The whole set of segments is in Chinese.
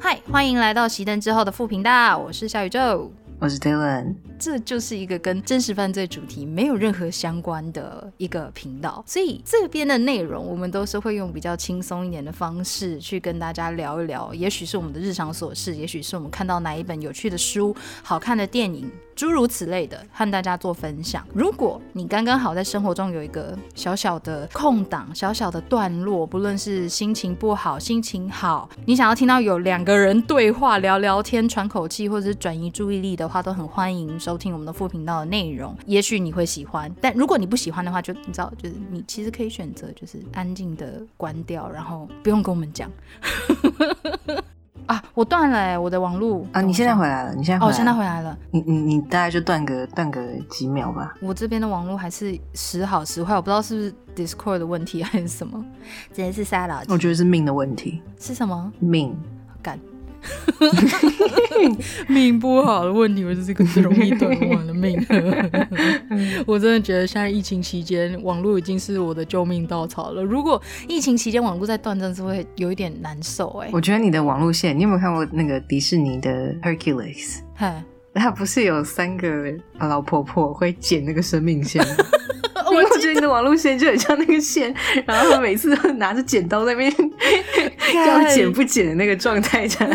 嗨，欢迎来到熄灯之后的副频道，我是小宇宙。我是 Dylan，这就是一个跟真实犯罪主题没有任何相关的一个频道，所以这边的内容我们都是会用比较轻松一点的方式去跟大家聊一聊，也许是我们的日常琐事，也许是我们看到哪一本有趣的书、好看的电影，诸如此类的，和大家做分享。如果你刚刚好在生活中有一个小小的空档、小小的段落，不论是心情不好、心情好，你想要听到有两个人对话、聊聊天、喘口气，或者是转移注意力的话，都很欢迎收听我们的副频道的内容。也许你会喜欢，但如果你不喜欢的话，就你知道，就是你其实可以选择，就是安静的关掉，然后不用跟我们讲。啊，我断了哎，我的网络啊！你现在回来了，你现在哦，回来现在回来了。你你你大概就断个断个几秒吧。我这边的网络还是时好时坏，我不知道是不是 Discord 的问题还是什么，直接是塞了。我觉得是命的问题。是什么命？干。命不好的问题，我就是个容易断网的命。我真的觉得现在疫情期间，网络已经是我的救命稻草了。如果疫情期间网络再断，真是会有一点难受哎。我觉得你的网络线，你有没有看过那个迪士尼的 Hercules？嗨，他不是有三个老婆婆会剪那个生命线吗？我觉得你的网络线就很像那个线，然后他每次都拿着剪刀在那边 要剪不剪的那个状态，下。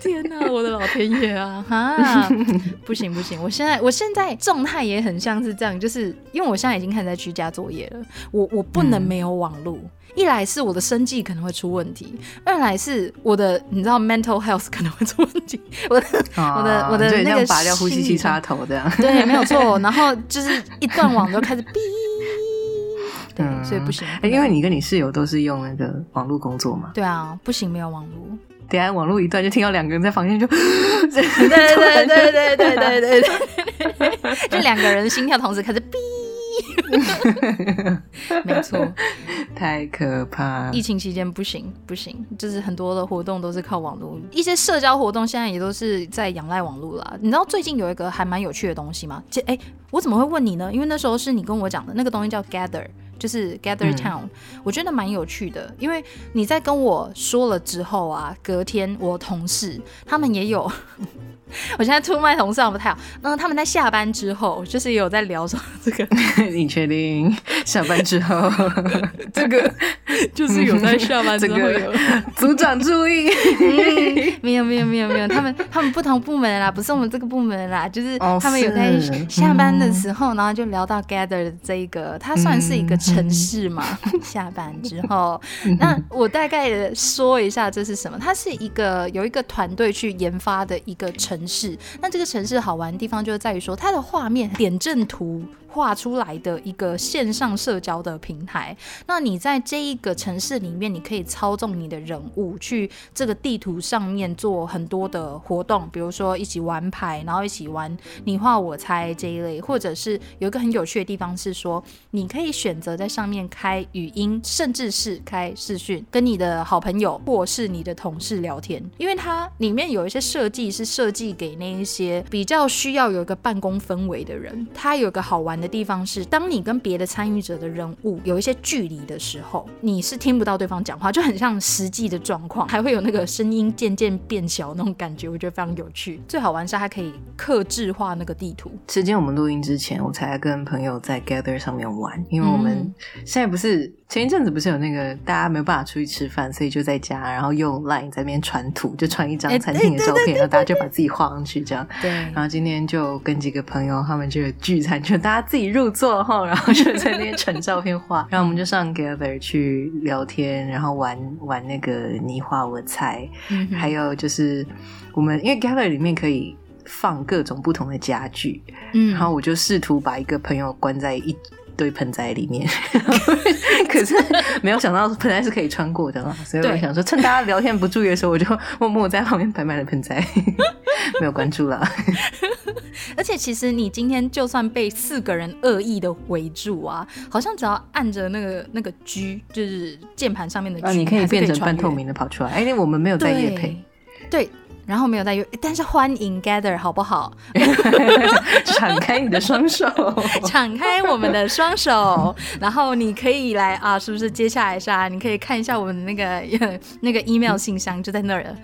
天哪，我的老天爷啊！哈，不行不行，我现在我现在状态也很像是这样，就是因为我现在已经开始在居家作业了，我我不能没有网络。一来是我的生计可能会出问题，二来是我的你知道 mental health 可能会出问题。我的我的我的那个拔掉呼吸器插头这样，对，没有错。然后就是一断网就开始哔，对，所以不行。因为你跟你室友都是用那个网络工作嘛。对啊，不行，没有网络。等下网络一断，就听到两个人在房间就，对对对对对对对对对，就两个人心跳同时开始哔。没错，太可怕！疫情期间不行不行，就是很多的活动都是靠网络，一些社交活动现在也都是在仰赖网络啦。你知道最近有一个还蛮有趣的东西吗？这哎，我怎么会问你呢？因为那时候是你跟我讲的那个东西叫 Gather，就是 Gather Town，我觉得蛮有趣的。因为你在跟我说了之后啊，隔天我同事他们也有。我现在出卖同事不太好。嗯，他们在下班之后，就是有在聊说这个。你确定下班之后？这个就是有在下班之后有。组长注意，没有没有没有没有，他们他们不同部门啦，不是我们这个部门啦，就是他们有在下班的时候，然后就聊到 Gather 这一个，它算是一个城市嘛。下班之后，那我大概的说一下这是什么？它是一个有一个团队去研发的一个城。城市，那这个城市好玩的地方就是在于说，它的画面点阵图。画出来的一个线上社交的平台，那你在这一个城市里面，你可以操纵你的人物去这个地图上面做很多的活动，比如说一起玩牌，然后一起玩你画我猜这一类，或者是有一个很有趣的地方是说，你可以选择在上面开语音，甚至是开视讯，跟你的好朋友或是你的同事聊天，因为它里面有一些设计是设计给那一些比较需要有一个办公氛围的人，它有个好玩。的地方是，当你跟别的参与者的人物有一些距离的时候，你是听不到对方讲话，就很像实际的状况，还会有那个声音渐渐变小那种感觉，我觉得非常有趣。最好玩是它可以克制化那个地图。时间我们录音之前，我才跟朋友在 Gather 上面玩，因为我们现在不是前一阵子不是有那个大家没有办法出去吃饭，所以就在家，然后用 Line 在那边传图，就传一张餐厅的照片，然后大家就把自己画上去，这样。对。然后今天就跟几个朋友，他们就聚餐，就大家。自己入座哈，然后就在那边传照片画，然后我们就上 Gather 去聊天，然后玩玩那个你画我猜，还有就是我们因为 Gather 里面可以放各种不同的家具，嗯，然后我就试图把一个朋友关在一。堆盆栽里面，可是没有想到盆栽是可以穿过的嘛，所以我想说，趁大家聊天不注意的时候，我就默默在旁边摆满了盆栽，没有关注了。而且其实你今天就算被四个人恶意的围住啊，好像只要按着那个那个 G，就是键盘上面的 G，你可以变成半透明的跑出来。哎，我们没有在夜配，对。然后没有再约，但是欢迎 gather 好不好？敞开你的双手，敞开我们的双手，然后你可以来啊，是不是？接下来是啊，你可以看一下我们的那个 那个 email 信箱就在那儿了。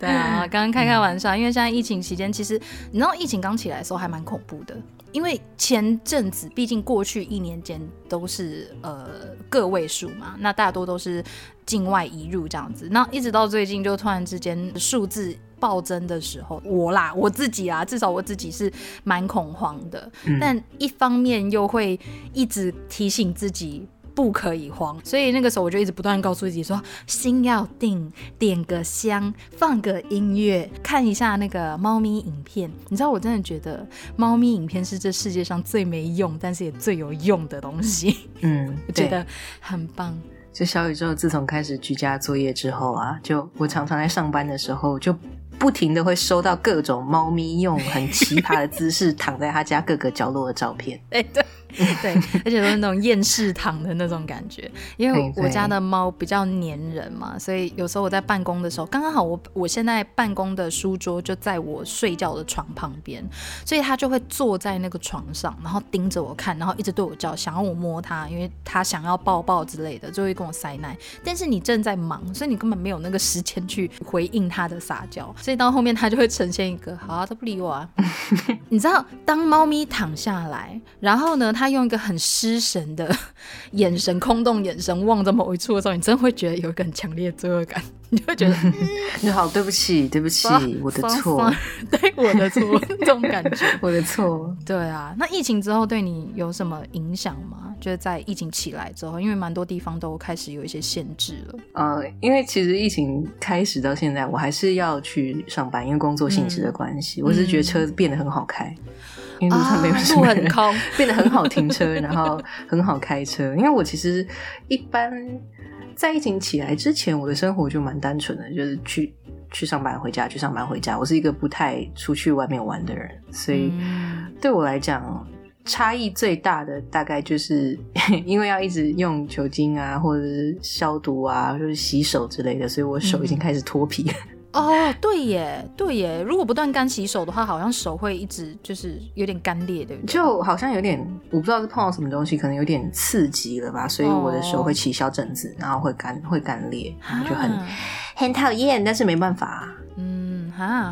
对啊，刚刚开开玩笑，因为现在疫情期间，其实你知道疫情刚起来的时候还蛮恐怖的。因为前阵子，毕竟过去一年间都是呃个位数嘛，那大多都是境外移入这样子，那一直到最近就突然之间数字暴增的时候，我啦我自己啊，至少我自己是蛮恐慌的，但一方面又会一直提醒自己。不可以慌，所以那个时候我就一直不断告诉自己说，心要定，点个香，放个音乐，看一下那个猫咪影片。你知道，我真的觉得猫咪影片是这世界上最没用，但是也最有用的东西。嗯，我觉得很棒。就小宇宙自从开始居家作业之后啊，就我常常在上班的时候就。不停的会收到各种猫咪用很奇葩的姿势躺在他家各个角落的照片。哎，对 对，而且都是那种厌世躺的那种感觉。因为我家的猫比较粘人嘛，所以有时候我在办公的时候，刚刚好我我现在办公的书桌就在我睡觉的床旁边，所以它就会坐在那个床上，然后盯着我看，然后一直对我叫，想要我摸它，因为它想要抱抱之类的，就会跟我塞奶。但是你正在忙，所以你根本没有那个时间去回应它的撒娇。所以到后面它就会呈现一个好啊，它不理我啊。你知道，当猫咪躺下来，然后呢，它用一个很失神的眼神、空洞眼神望着某一处的时候，你真的会觉得有一个很强烈的罪恶感。你就会觉得 你好，对不起，对不起，我的错，对我的错，这种感觉，我的错。对啊，那疫情之后对你有什么影响吗？就是在疫情起来之后，因为蛮多地方都开始有一些限制了。呃，因为其实疫情开始到现在，我还是要去上班，因为工作性质的关系。我是觉得车变得很好开，因为路上没有什么人，变得很好停车，然后很好开车。因为我其实一般。在疫情起来之前，我的生活就蛮单纯的，就是去去上班回家，去上班回家。我是一个不太出去外面玩的人，所以对我来讲，差异最大的大概就是 因为要一直用酒精啊，或者是消毒啊，就是洗手之类的，所以我手已经开始脱皮。哦，对耶，对耶，如果不断干洗手的话，好像手会一直就是有点干裂，对不对？就好像有点，我不知道是碰到什么东西，可能有点刺激了吧，所以我的手会起小疹子，然后会干，会干裂，就很很讨厌，但是没办法。啊，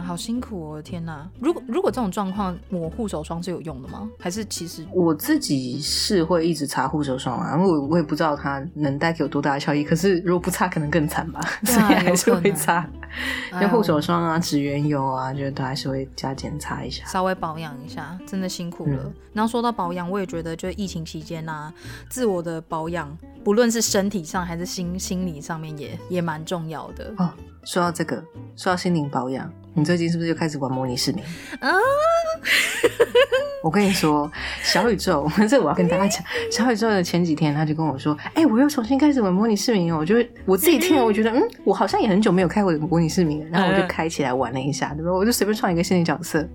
好辛苦哦！天哪，如果如果这种状况抹护手霜是有用的吗？还是其实我自己是会一直擦护手霜啊，因为我我也不知道它能带给我多大的效益。可是如果不擦，可能更惨吧，所以还是会擦。那护手霜啊、指缘油啊，就都还是会加减擦一下，稍微保养一下，真的辛苦了。然后说到保养，我也觉得，就疫情期间啊，自我的保养，不论是身体上还是心心理上面，也也蛮重要的哦。说到这个，说到心灵保养，你最近是不是又开始玩模拟市民啊？我跟你说，小宇宙，这我要跟大家讲，小宇宙的前几天他就跟我说，哎，我又重新开始玩模拟市民哦。我就我自己听了，我觉得，嗯，我好像也很久没有开过模拟市民了。然后我就开起来玩了一下，对吧？我就随便创一个新的角色，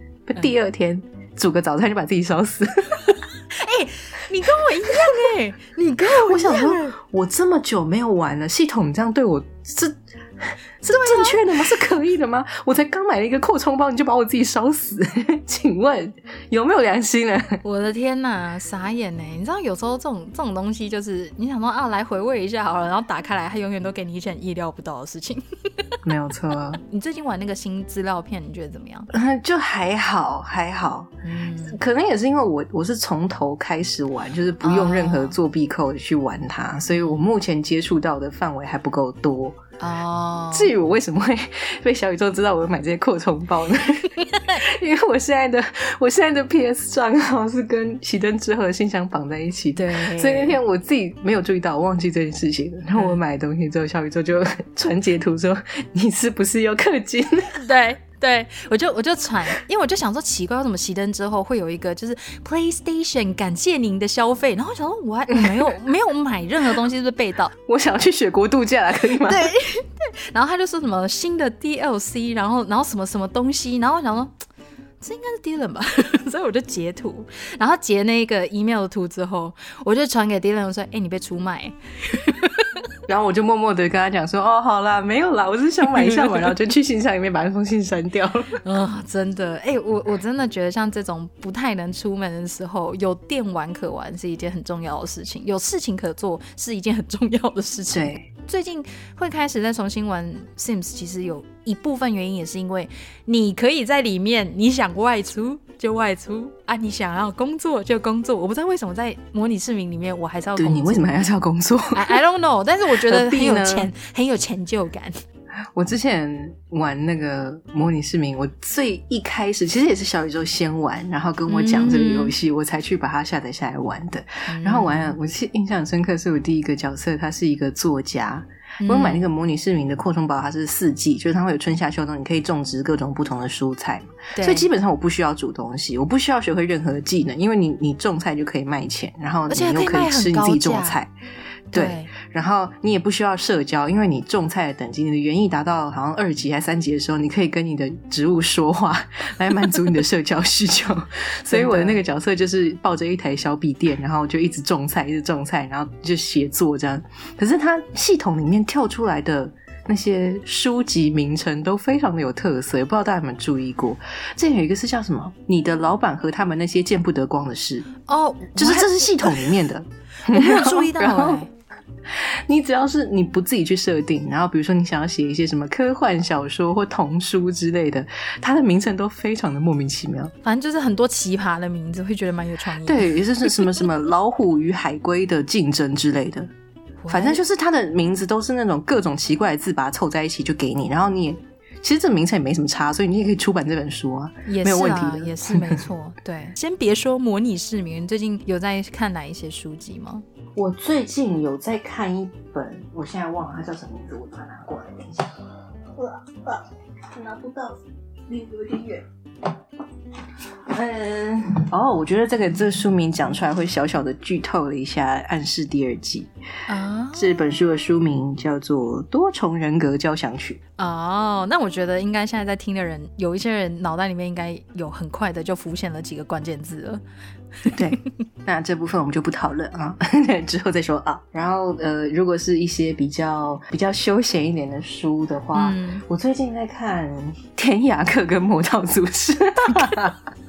第二天煮个早餐就把自己烧死。哎，你跟我一样哎，你跟我，我想说，我这么久没有玩了，系统这样对我是。是正确的吗？是可以的吗？我才刚买了一个扩充包，你就把我自己烧死，请问有没有良心呢？我的天哪，傻眼呢！你知道有时候这种这种东西，就是你想说啊，来回味一下好了，然后打开来，它永远都给你一件意料不到的事情。没有错。你最近玩那个新资料片，你觉得怎么样？就还好，还好。嗯，可能也是因为我我是从头开始玩，就是不用任何作弊扣去玩它，所以我目前接触到的范围还不够多。哦，至于我为什么会 被小宇宙知道我买这些扩充包呢？因为我现在的我现在的 PS 账号是跟熄灯之后的信箱绑在一起，对，所以那天我自己没有注意到，我忘记这件事情了。然后我买东西之后，小宇宙就 传截图说：“你是不是又氪金？”对。对，我就我就传，因为我就想说奇怪，为什么熄灯之后会有一个就是 PlayStation 感谢您的消费，然后想说我还没有 没有买任何东西，是不是被盗？我想要去雪国度假，可以吗？对 对，然后他就说什么新的 DLC，然后然后什么什么东西，然后我想说这应该是 Dylan 吧，所以我就截图，然后截那个 email 的图之后，我就传给 Dylan，我说哎，你被出卖。然后我就默默的跟他讲说：“哦，好啦，没有啦，我是想买一下嘛。”然后就去信箱里面把那封信删掉了。啊，真的，哎，我我真的觉得像这种不太能出门的时候，有电玩可玩是一件很重要的事情，有事情可做是一件很重要的事情。对，最近会开始再重新玩 Sims，其实有一部分原因也是因为你可以在里面，你想外出。就外出啊！你想要工作就工作。我不知道为什么在模拟市民里面，我还是要。对你为什么还要工作？I don't know。但是我觉得很有钱，很有成就感。我之前玩那个模拟市民，我最一开始其实也是小宇宙先玩，然后跟我讲这个游戏，我才去把它下载下来玩的。然后玩了，我是印象深刻，是我第一个角色，他是一个作家。我买那个模拟市民的扩充包，它是四季，就是它会有春夏秋冬，你可以种植各种不同的蔬菜所以基本上我不需要煮东西，我不需要学会任何技能，因为你你种菜就可以卖钱，然后你又可以吃你自己种菜。对，然后你也不需要社交，因为你种菜的等级，你的园艺达到好像二级还是三级的时候，你可以跟你的植物说话，来满足你的社交需求。所以我的那个角色就是抱着一台小笔电，然后就一直种菜，一直种菜，然后就写作这样。可是它系统里面跳出来的那些书籍名称都非常的有特色，也不知道大家有没有注意过。这有一个是叫什么？你的老板和他们那些见不得光的事哦，就是这是系统里面的，我没有注意到。你只要是你不自己去设定，然后比如说你想要写一些什么科幻小说或童书之类的，它的名称都非常的莫名其妙。反正就是很多奇葩的名字，会觉得蛮有创意。对，也就是什么什么老虎与海龟的竞争之类的，反正就是它的名字都是那种各种奇怪的字，把它凑在一起就给你，然后你也。其实这名称也没什么差，所以你也可以出版这本书啊也，没有问题的，也是没错。对，先别说模拟市民，最近有在看哪一些书籍吗？我最近有在看一本，我现在忘了它叫什么名字，我把它拿过来等一下。呃呃，拿不到，离有点远。嗯，哦，我觉得这个这个书名讲出来会小小的剧透了一下，暗示第二季啊。这本书的书名叫做《多重人格交响曲》。哦，那我觉得应该现在在听的人，有一些人脑袋里面应该有很快的就浮现了几个关键字了。对，那这部分我们就不讨论啊，之后再说啊。然后呃，如果是一些比较比较休闲一点的书的话，我最近在看《天涯客》跟《魔道祖师》。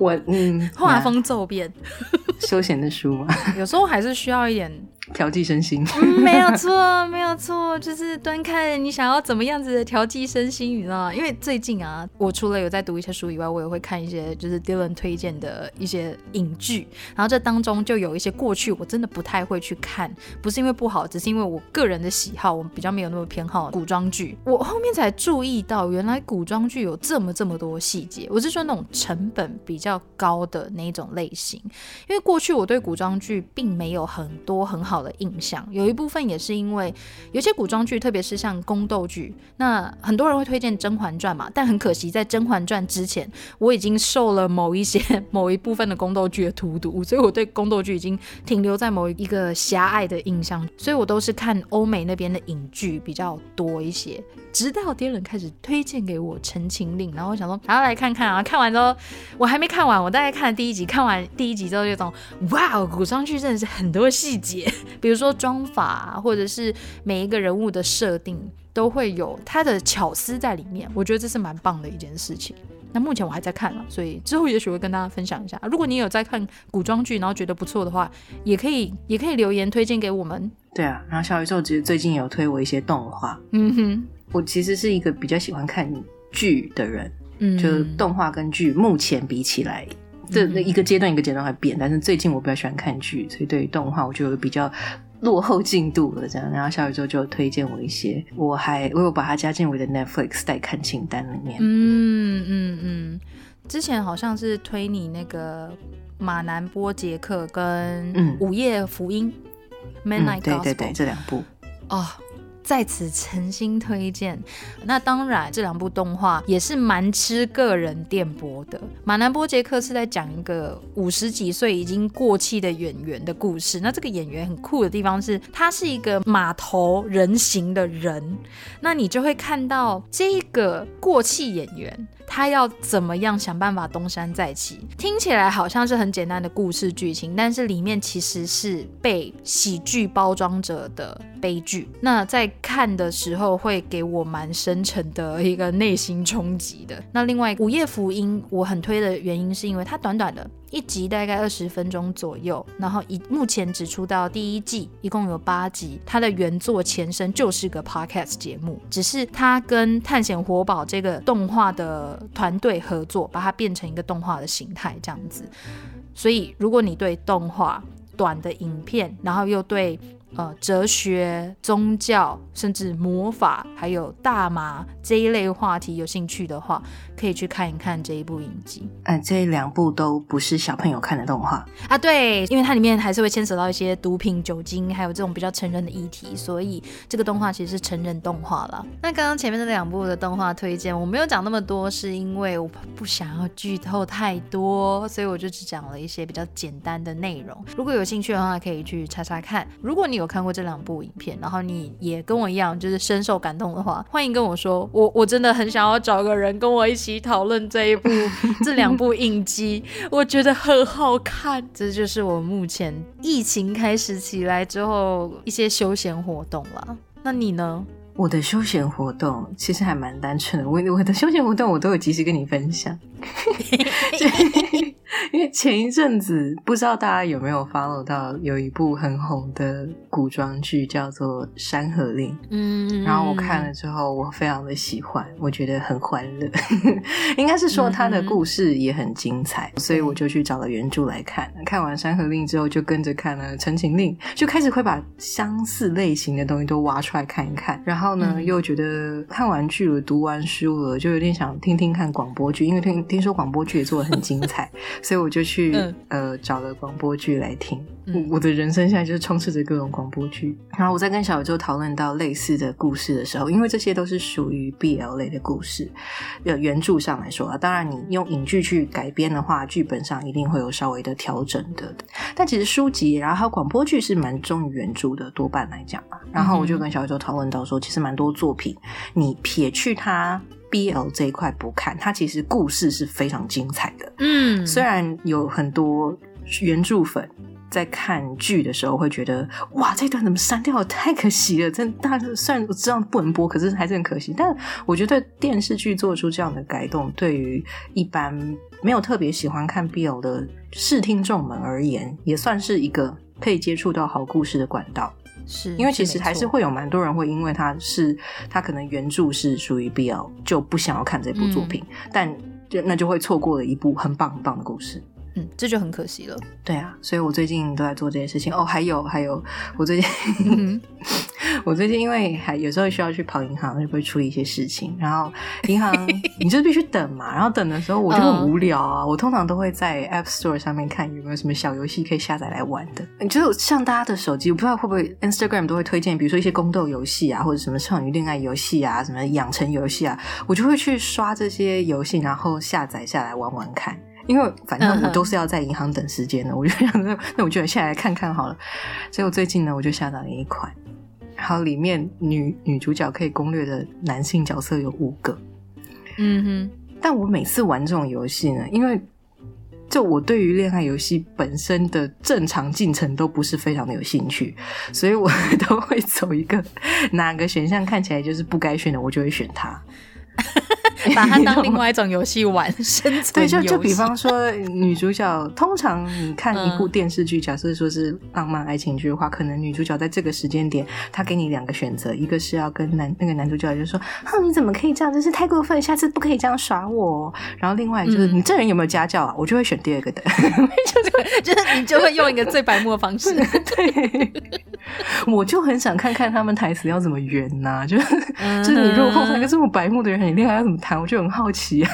我嗯，画风骤变，休闲的书嘛，有时候还是需要一点。调剂身心，没有错，没有错，就是端看你想要怎么样子的调剂身心，你知道吗？因为最近啊，我除了有在读一些书以外，我也会看一些就是 Dylan 推荐的一些影剧，然后这当中就有一些过去我真的不太会去看，不是因为不好，只是因为我个人的喜好，我比较没有那么偏好古装剧。我后面才注意到，原来古装剧有这么这么多细节。我是说那种成本比较高的那一种类型，因为过去我对古装剧并没有很多很好。好的印象，有一部分也是因为有些古装剧，特别是像宫斗剧，那很多人会推荐《甄嬛传》嘛，但很可惜，在《甄嬛传》之前，我已经受了某一些 某一部分的宫斗剧的荼毒，所以我对宫斗剧已经停留在某一个狭隘的印象，所以我都是看欧美那边的影剧比较多一些。直到爹人开始推荐给我《陈情令》，然后我想说，还要来看看啊！看完之后，我还没看完，我大概看了第一集，看完第一集之后，就懂哇，古装剧真的是很多细节，比如说妆法，或者是每一个人物的设定，都会有它的巧思在里面。我觉得这是蛮棒的一件事情。那目前我还在看了，所以之后也许会跟大家分享一下。如果你有在看古装剧，然后觉得不错的话，也可以也可以留言推荐给我们。对啊，然后小宇宙其实最近有推我一些动画，嗯哼。我其实是一个比较喜欢看剧的人，嗯，就动画跟剧目前比起来，这那一个阶段一个阶段会变，但是最近我比较喜欢看剧，所以对于动画我就比较落后进度了这样。然后小宇宙就推荐我一些，我还我有把它加进我的 Netflix 待看清单里面。嗯嗯嗯，之前好像是推你那个马南波杰克跟午夜福音，Midnight Gospel，对对对，这两部哦。在此诚心推荐。那当然，这两部动画也是蛮吃个人电波的。马南波杰克是在讲一个五十几岁已经过气的演员的故事。那这个演员很酷的地方是，他是一个码头人形的人。那你就会看到这个过气演员。他要怎么样想办法东山再起。听起来好像是很简单的故事剧情，但是里面其实是被喜剧包装着的悲剧。那在看的时候会给我蛮深沉的一个内心冲击的。那另外《午夜福音》我很推的原因是因为它短短的。一集大概二十分钟左右，然后以目前只出到第一季，一共有八集。它的原作前身就是个 podcast 节目，只是它跟探险活宝这个动画的团队合作，把它变成一个动画的形态这样子。所以，如果你对动画短的影片，然后又对呃，哲学、宗教，甚至魔法，还有大麻这一类话题有兴趣的话，可以去看一看这一部影集。嗯，这两部都不是小朋友看的动画啊。对，因为它里面还是会牵扯到一些毒品、酒精，还有这种比较成人的议题，所以这个动画其实是成人动画了。那刚刚前面的两部的动画推荐，我没有讲那么多，是因为我不想要剧透太多，所以我就只讲了一些比较简单的内容。如果有兴趣的话，可以去查查看。如果你有有看过这两部影片，然后你也跟我一样，就是深受感动的话，欢迎跟我说。我我真的很想要找个人跟我一起讨论这一部 这两部影集，我觉得很好看。这就是我目前疫情开始起来之后一些休闲活动了。那你呢？我的休闲活动其实还蛮单纯的，我我的休闲活动我都有及时跟你分享。因为前一阵子不知道大家有没有 follow 到有一部很红的古装剧叫做《山河令》，嗯，然后我看了之后我非常的喜欢，我觉得很欢乐，应该是说它的故事也很精彩，所以我就去找了原著来看。看完《山河令》之后，就跟着看了《陈情令》，就开始会把相似类型的东西都挖出来看一看。然后呢，又觉得看完剧了，读完书了，就有点想听听看广播剧，因为听听说广播剧也做的很精彩。所以我就去呃找了广播剧来听。我我的人生现在就是充斥着各种广播剧。然后我在跟小宇宙讨论到类似的故事的时候，因为这些都是属于 BL 类的故事，呃，原著上来说啊，当然你用影剧去改编的话，剧本上一定会有稍微的调整的。但其实书籍，然后还有广播剧是蛮忠于原著的，多半来讲啊。然后我就跟小宇宙讨论到说，其实蛮多作品，你撇去它。BL 这一块不看，它其实故事是非常精彩的。嗯，虽然有很多原著粉在看剧的时候会觉得，哇，这段怎么删掉了？太可惜了！真，但是虽然我知道不能播，可是还是很可惜。但我觉得电视剧做出这样的改动，对于一般没有特别喜欢看 BL 的视听众们而言，也算是一个可以接触到好故事的管道。是因为其实还是会有蛮多人会因为他是他可能原著是属于 BL 就不想要看这部作品，但就那就会错过了一部很棒很棒的故事。嗯，这就很可惜了。对啊，所以我最近都在做这件事情。哦，还有还有，我最近。我最近因为还有时候需要去跑银行，就会处理一些事情。然后 银行你就必须等嘛，然后等的时候我就很无聊啊。我通常都会在 App Store 上面看有没有什么小游戏可以下载来玩的。就像大家的手机，我不知道会不会 Instagram 都会推荐，比如说一些宫斗游戏啊，或者什么少女恋爱游戏啊，什么养成游戏啊，我就会去刷这些游戏，然后下载下来玩玩看。因为反正我都是要在银行等时间的，我就想那那我就下来看看好了。所以我最近呢，我就下载了一款。然后里面女女主角可以攻略的男性角色有五个，嗯哼。但我每次玩这种游戏呢，因为就我对于恋爱游戏本身的正常进程都不是非常的有兴趣，所以我 都会走一个哪个选项看起来就是不该选的，我就会选它。把它当另外一种游戏玩，生存对，就就比方说女主角，通常你看一部电视剧，假设说是浪漫爱情剧的话，可能女主角在这个时间点，她给你两个选择，一个是要跟男那个男主角就说，哼，你怎么可以这样，真是太过分，下次不可以这样耍我。然后另外就是你这人有没有家教啊？我就会选第二个的，就是就是你就会用一个最白目的方式。对，我就很想看看他们台词要怎么圆呐，就是就是你如果碰上一个这么白目的人，你恋爱要怎么谈？我就很好奇，啊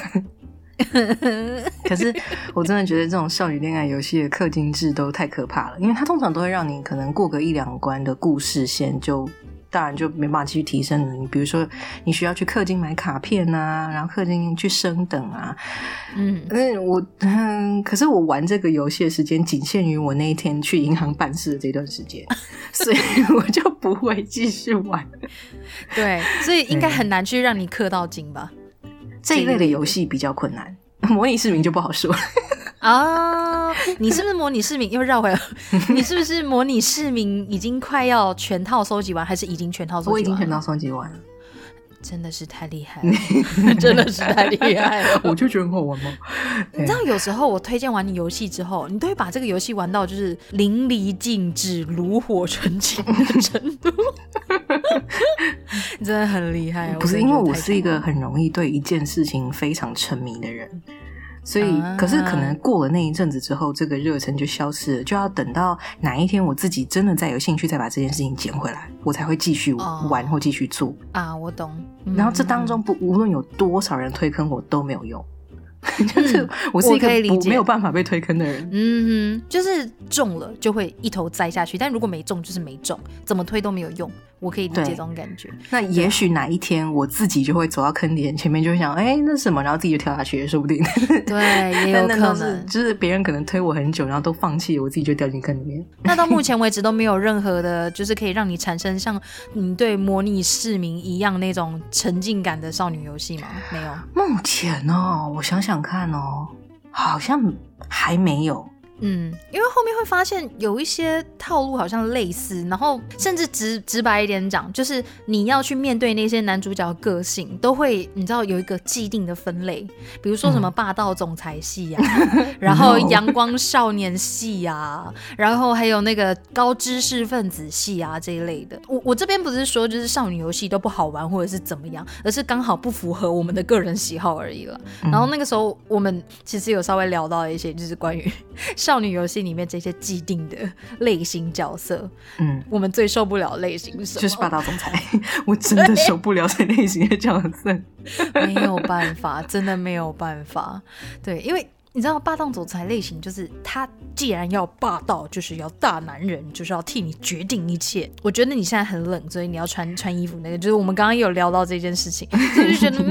可是我真的觉得这种少女恋爱游戏的氪金制都太可怕了，因为它通常都会让你可能过个一两关的故事线，就当然就没办法继续提升了。你比如说，你需要去氪金买卡片啊，然后氪金去升等啊，嗯，嗯，我嗯，可是我玩这个游戏的时间仅限于我那一天去银行办事的这段时间，所以我就不会继续玩。对，所以应该很难去让你氪到金吧。这一类的游戏比较困难，模拟市民就不好说。啊，你是不是模拟市民又绕回来？你是不是模拟市民已经快要全套收集完，还是已经全套收集完？我已经全套收集完了。真的是太厉害了，真的是太厉害了。我就觉得很好玩吗？你知道有时候我推荐完你游戏之后，你都会把这个游戏玩到就是淋漓尽致、炉火纯青的程度，真的很厉害。不是因为我是一个很容易对一件事情非常沉迷的人。所以，可是可能过了那一阵子之后，这个热忱就消失了。就要等到哪一天我自己真的再有兴趣，再把这件事情捡回来，我才会继续玩或继续做啊。我懂。然后这当中不无论有多少人推坑我都没有用。就是我是一个没有办法被推坑的人，嗯哼，就是中了就会一头栽下去，但如果没中就是没中，怎么推都没有用，我可以理解这种感觉。那也许哪一天我自己就会走到坑点前面，就会想，哎，那什么，然后自己就跳下去说不定。对，也有可能，就是别人可能推我很久，然后都放弃，我自己就掉进坑里面。那到目前为止都没有任何的，就是可以让你产生像你对模拟市民一样那种沉浸感的少女游戏吗？没有。目前哦，我想想。想看哦，好像还没有。嗯，因为后面会发现有一些套路好像类似，然后甚至直直白一点讲，就是你要去面对那些男主角个性，都会你知道有一个既定的分类，比如说什么霸道总裁系啊，然后阳光少年系啊，然后还有那个高知识分子系啊这一类的。我我这边不是说就是少女游戏都不好玩或者是怎么样，而是刚好不符合我们的个人喜好而已了。然后那个时候我们其实有稍微聊到一些，就是关于。少女游戏里面这些既定的类型角色，嗯，我们最受不了类型是就是霸道总裁，我真的受不了这类型的角色，没有办法，真的没有办法，对，因为。你知道霸道总裁类型就是他既然要霸道，就是要大男人，就是要替你决定一切。我觉得你现在很冷，所以你要穿穿衣服。那个就是我们刚刚有聊到这件事情，就觉得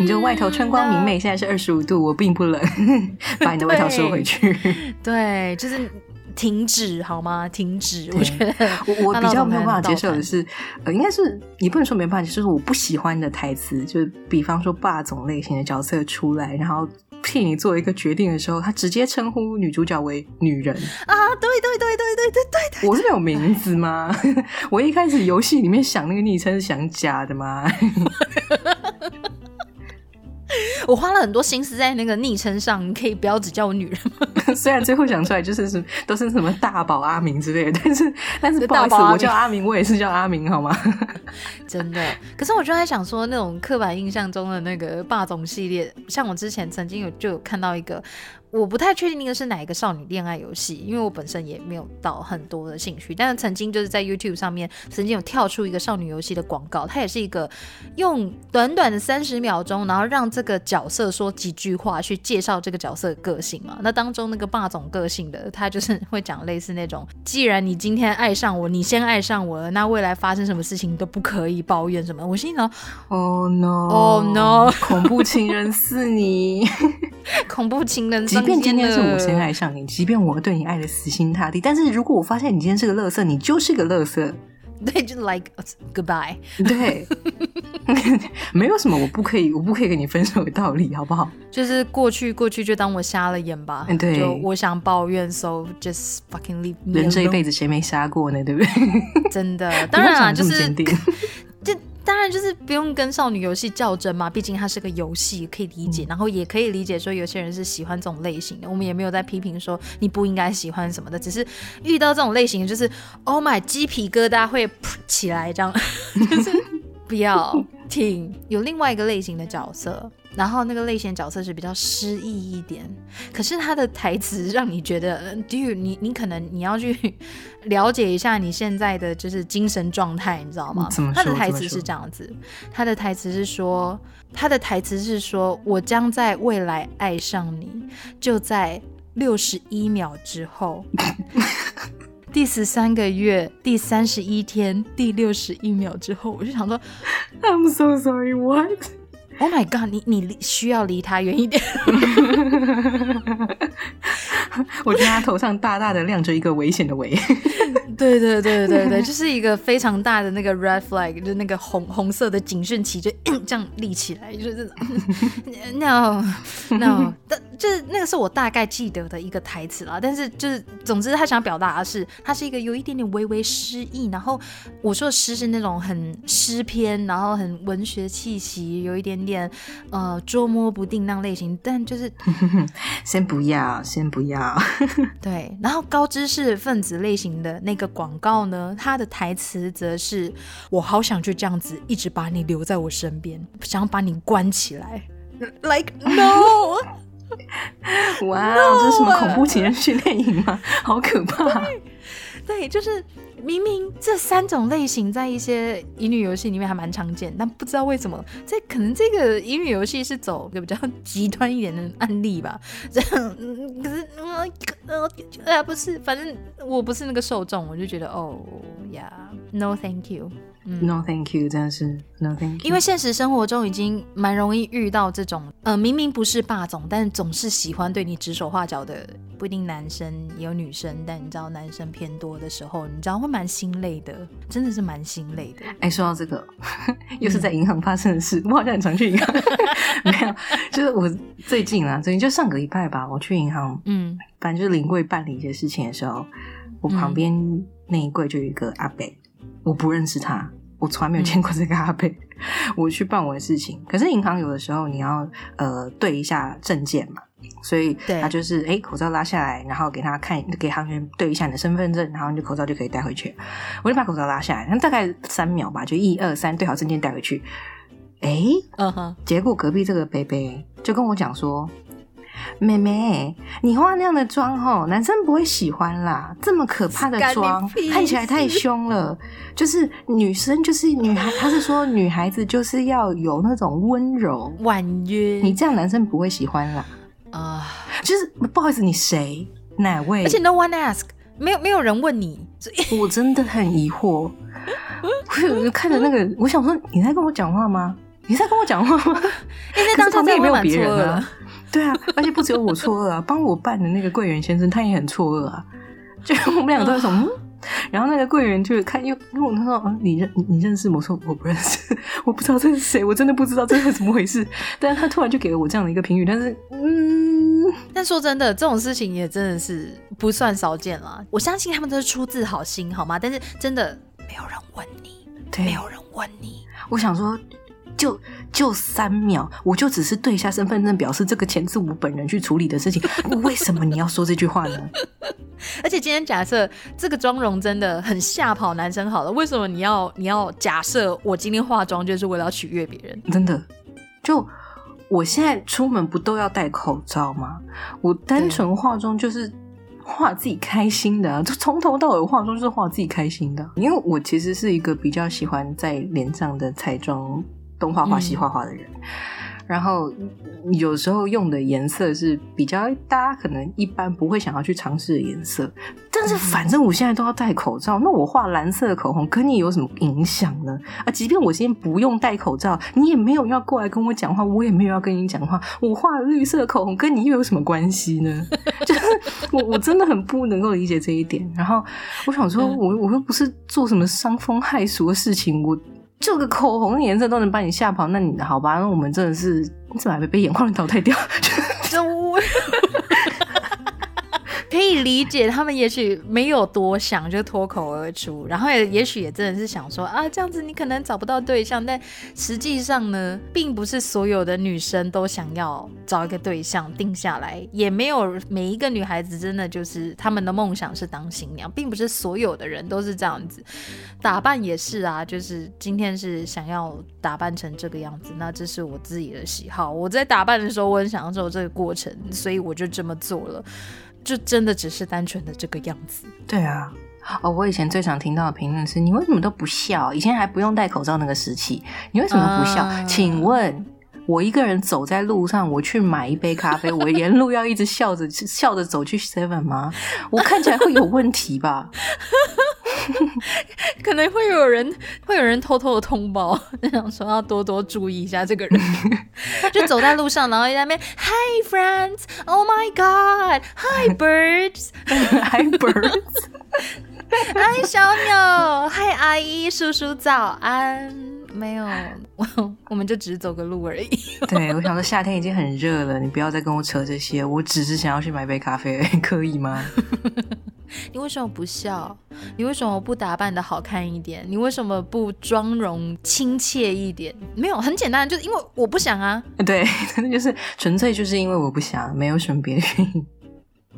你就外头春光明媚，现在是二十五度，我并不冷，把你的外套收回去。对，就是停止好吗？停止。我觉得我我比较没有办法接受的是，呃，应该是你不能说没办法，就是我不喜欢的台词，就是比方说霸总类型的角色出来，然后。替你做一个决定的时候，他直接称呼女主角为女人啊！对对对对对对对，我是有名字吗？我一开始游戏里面想那个昵称是想假的吗？我花了很多心思在那个昵称上，你可以不要只叫我女人吗？虽然最后想出来就是是都是什么大宝阿明之类的，但是但是不好意思，我叫阿明，我也是叫阿明，好吗？真的，可是我就在想说，那种刻板印象中的那个霸总系列，像我之前曾经有就有看到一个。我不太确定那个是哪一个少女恋爱游戏，因为我本身也没有到很多的兴趣。但是曾经就是在 YouTube 上面曾经有跳出一个少女游戏的广告，它也是一个用短短的三十秒钟，然后让这个角色说几句话去介绍这个角色的个性嘛。那当中那个霸总个性的，他就是会讲类似那种：既然你今天爱上我，你先爱上我了，那未来发生什么事情都不可以抱怨什么。我心想：Oh no, Oh no，恐怖情人是你，恐怖情人。即便今天是我先爱上你，即便我对你爱的死心塌地，但是如果我发现你今天是个乐色，你就是个乐色。对，就 like goodbye。对，没有什么我不可以，我不可以跟你分手的道理，好不好？就是过去，过去就当我瞎了眼吧。对，就我想抱怨，so just fucking leave。人这一辈子谁没瞎过呢？对不对？真的，当然啊，就是就。当然就是不用跟少女游戏较真嘛，毕竟它是个游戏，可以理解。然后也可以理解说有些人是喜欢这种类型的，我们也没有在批评说你不应该喜欢什么的，只是遇到这种类型就是 Oh my 鸡皮疙瘩会起来这样，就是不要听。有另外一个类型的角色。然后那个类型角色是比较诗意一点，可是他的台词让你觉得，Do 你你可能你要去了解一下你现在的就是精神状态，你知道吗？他的台词是这样子，他的台词是说，他的台词是说，我将在未来爱上你，就在六十一秒之后，第十三个月，第三十一天，第六十一秒之后，我就想说，I'm so sorry, what？Oh my god！你你需要离他远一点。我觉得他头上大大的亮着一个危险的“危”。对对对对对，就是一个非常大的那个 red flag，就是那个红红色的警讯旗，就 这样立起来，就是 no no，但就是那个是我大概记得的一个台词啦。但是就是总之他想表达的是，他是一个有一点点微微诗意，然后我说的诗是那种很诗篇，然后很文学气息，有一点点呃捉摸不定那类型，但就是 先不要，先不要，对，然后高知识分子类型的那个广告呢，它的台词则是“我好想就这样子一直把你留在我身边，想要把你关起来。” Like no，哇，这是什么恐怖情人训练营吗？好可怕！对，就是明明这三种类型在一些乙女游戏里面还蛮常见，但不知道为什么，这可能这个乙女游戏是走个比较极端一点的案例吧。这样，可是呃呃不是，反正我不是那个受众，我就觉得哦呀，No thank you。No thank you，真的是 No thank you。因为现实生活中已经蛮容易遇到这种，呃，明明不是霸总，但总是喜欢对你指手画脚的，不一定男生也有女生，但你知道男生偏多的时候，你知道会蛮心累的，真的是蛮心累的。哎，说到这个，又是在银行发生的事，我好像很常去银行。没有，就是我最近啊，最近就上个礼拜吧，我去银行，嗯，反正就是临柜办理一些事情的时候，我旁边那一柜就有一个阿北。我不认识他，我从来没有见过这个阿贝。我去办我的事情，可是银行有的时候你要呃对一下证件嘛，所以他就是哎口罩拉下来，然后给他看，给行员对一下你的身份证，然后你的口罩就可以带回去。我就把口罩拉下来，那大概三秒吧，就一二三，对好证件带回去。哎，嗯哼，结果隔壁这个贝贝就跟我讲说。妹妹，你化那样的妆吼，男生不会喜欢啦。这么可怕的妆，看起来太凶了。就是女生，就是女孩，她是说女孩子就是要有那种温柔婉约。你这样男生不会喜欢啦。啊，就是不好意思，你谁哪位？而且 no one ask，没有没有人问你。我真的很疑惑。我就看着那个，我想说，你在跟我讲话吗？你在跟我讲话吗？因为当时旁边也没有别人啊。对啊，而且不只有我错愕啊，帮我办的那个柜员先生他也很错愕啊，就我们两个都在说，然后那个柜员就看，因为因为我他说你认你认识我说我不认识，我不知道这是谁，我真的不知道这是怎么回事，但是他突然就给了我这样的一个评语，但是嗯，但说真的，这种事情也真的是不算少见了，我相信他们都是出自好心，好吗？但是真的没有人问你，没有人问你，我想说。就就三秒，我就只是对一下身份证，表示这个钱是我本人去处理的事情。为什么你要说这句话呢？而且今天假设这个妆容真的很吓跑男生，好了，为什么你要你要假设我今天化妆就是为了要取悦别人？真的，就我现在出门不都要戴口罩吗？我单纯化妆就是画自己开心的，就从头到尾化妆就是画自己开心的。因为我其实是一个比较喜欢在脸上的彩妆。东画画西画画的人，然后有时候用的颜色是比较大家可能一般不会想要去尝试的颜色，但是反正我现在都要戴口罩，那我画蓝色的口红跟你有什么影响呢？啊，即便我今天不用戴口罩，你也没有要过来跟我讲话，我也没有要跟你讲话，我画绿色口红跟你又有什么关系呢？就是我我真的很不能够理解这一点。然后我想说，我我又不是做什么伤风害俗的事情，我。就个口红颜色都能把你吓跑，那你好吧？那我们真的是，你怎么还没被眼眶淘汰掉？真无。可以理解，他们也许没有多想就脱口而出，然后也也许也真的是想说啊，这样子你可能找不到对象，但实际上呢，并不是所有的女生都想要找一个对象定下来，也没有每一个女孩子真的就是他们的梦想是当新娘，并不是所有的人都是这样子。打扮也是啊，就是今天是想要打扮成这个样子，那这是我自己的喜好。我在打扮的时候，我很享受这个过程，所以我就这么做了。就真的只是单纯的这个样子。对啊，哦，我以前最常听到的评论是：你为什么都不笑？以前还不用戴口罩那个时期，你为什么不笑？请问，我一个人走在路上，我去买一杯咖啡，我沿路要一直笑着 笑着走去 Seven 吗？我看起来会有问题吧？可能会有人会有人偷偷的通报，想说要多多注意一下这个人。就走在路上，然后在那边 Hi friends, Oh my God, Hi birds, Hi birds。嗨，小鸟，嗨，阿姨，叔叔，早安。没有，我 我们就只是走个路而已。对，我想说夏天已经很热了，你不要再跟我扯这些。我只是想要去买杯咖啡，可以吗？你为什么不笑？你为什么不打扮的好看一点？你为什么不妆容亲切一点？没有，很简单，就是因为我不想啊。对，真的就是纯粹就是因为我不想，没有什么别的原因。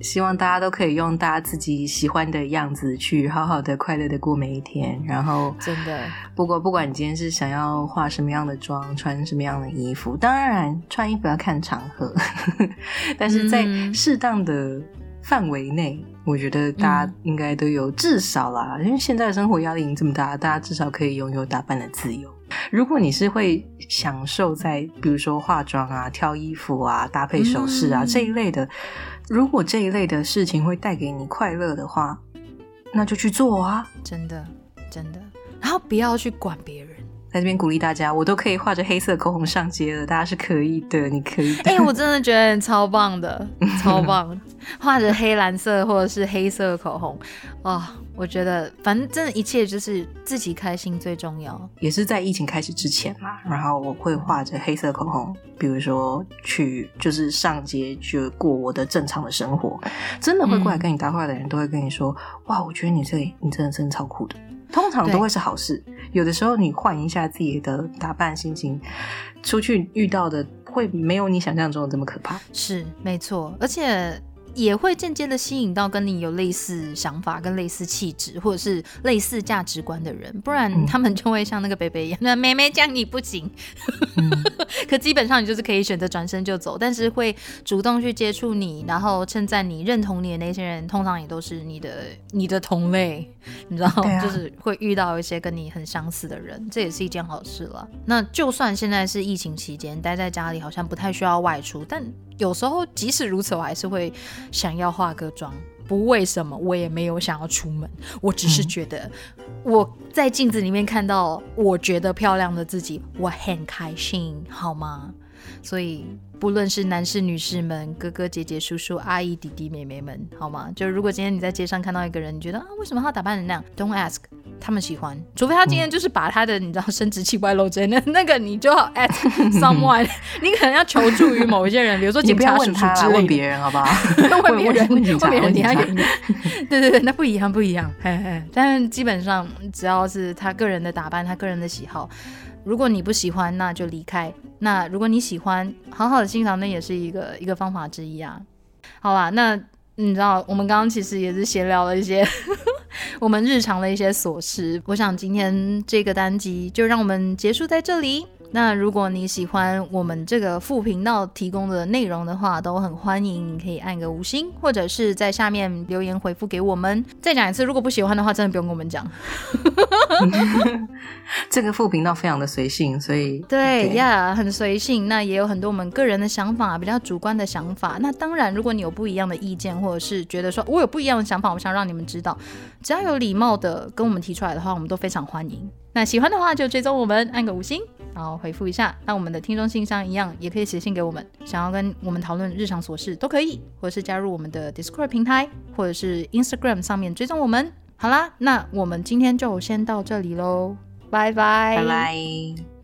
希望大家都可以用大家自己喜欢的样子去好好的、快乐的过每一天。然后，真的，不过不管你今天是想要化什么样的妆、穿什么样的衣服，当然穿衣服要看场合，但是在适当的范围内，我觉得大家应该都有至少啦，因为现在的生活压力已经这么大，大家至少可以拥有打扮的自由。如果你是会享受在比如说化妆啊、挑衣服啊、搭配首饰啊这一类的。如果这一类的事情会带给你快乐的话，那就去做啊！真的，真的。然后不要去管别人。在这边鼓励大家，我都可以画着黑色口红上街了，大家是可以的，你可以。哎，我真的觉得你超棒的，超棒！画着黑蓝色或者是黑色口红，哦，我觉得反正真的，一切就是自己开心最重要。也是在疫情开始之前嘛，然后我会画着黑色口红，比如说去就是上街去过我的正常的生活，真的会过来跟你搭话的人都会跟你说，哇，我觉得你这你真的真的超酷的。通常都会是好事，有的时候你换一下自己的打扮心情，出去遇到的会没有你想象中的这么可怕。是没错，而且。也会间接的吸引到跟你有类似想法、跟类似气质或者是类似价值观的人，不然他们就会像那个北北一样，那妹妹这样你不行。可基本上你就是可以选择转身就走，但是会主动去接触你，然后称赞你、认同你的那些人，通常也都是你的你的同类，你知道，就是会遇到一些跟你很相似的人，这也是一件好事了。那就算现在是疫情期间，待在家里好像不太需要外出，但有时候即使如此，我还是会。想要化个妆，不为什么，我也没有想要出门，我只是觉得我在镜子里面看到我觉得漂亮的自己，我很开心，好吗？所以不论是男士、女士们、哥哥、姐姐、叔叔、阿姨、弟弟、妹妹们，好吗？就如果今天你在街上看到一个人，你觉得啊，为什么他打扮成那样？Don't ask。他们喜欢，除非他今天就是把他的你知道生殖器外露之类的，那个你就要 at someone，你可能要求助于某一些人，比如说警察叔叔之类的。问别人好不好？问别 人，问别人，你要远一点。对对对，那不一样，不一样。嘿嘿，但是基本上只要是他个人的打扮，他个人的喜好，如果你不喜欢，那就离开。那如果你喜欢，好好的欣赏，那也是一个一个方法之一啊。好吧，那。你知道，我们刚刚其实也是闲聊了一些 我们日常的一些琐事。我想今天这个单集就让我们结束在这里。那如果你喜欢我们这个副频道提供的内容的话，都很欢迎，你可以按个五星，或者是在下面留言回复给我们。再讲一次，如果不喜欢的话，真的不用跟我们讲。这个副频道非常的随性，所以对呀，很随性。那也有很多我们个人的想法，比较主观的想法。那当然，如果你有不一样的意见，或者是觉得说我有不一样的想法，我想让你们知道，只要有礼貌的跟我们提出来的话，我们都非常欢迎。那喜欢的话就追踪我们，按个五星，然后回复一下。那我们的听众信箱一样，也可以写信给我们，想要跟我们讨论日常琐事都可以，或者是加入我们的 Discord 平台，或者是 Instagram 上面追踪我们。好啦，那我们今天就先到这里喽，拜拜，拜拜。